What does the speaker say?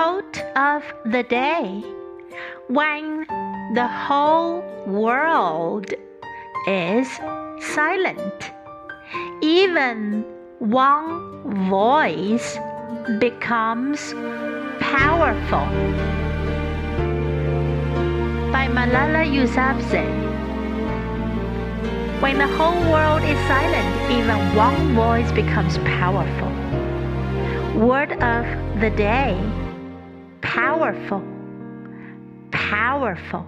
of the day when the whole world is silent. Even one voice becomes powerful. By Malala Yousafzai. When the whole world is silent, even one voice becomes powerful. Word of the day powerful, powerful.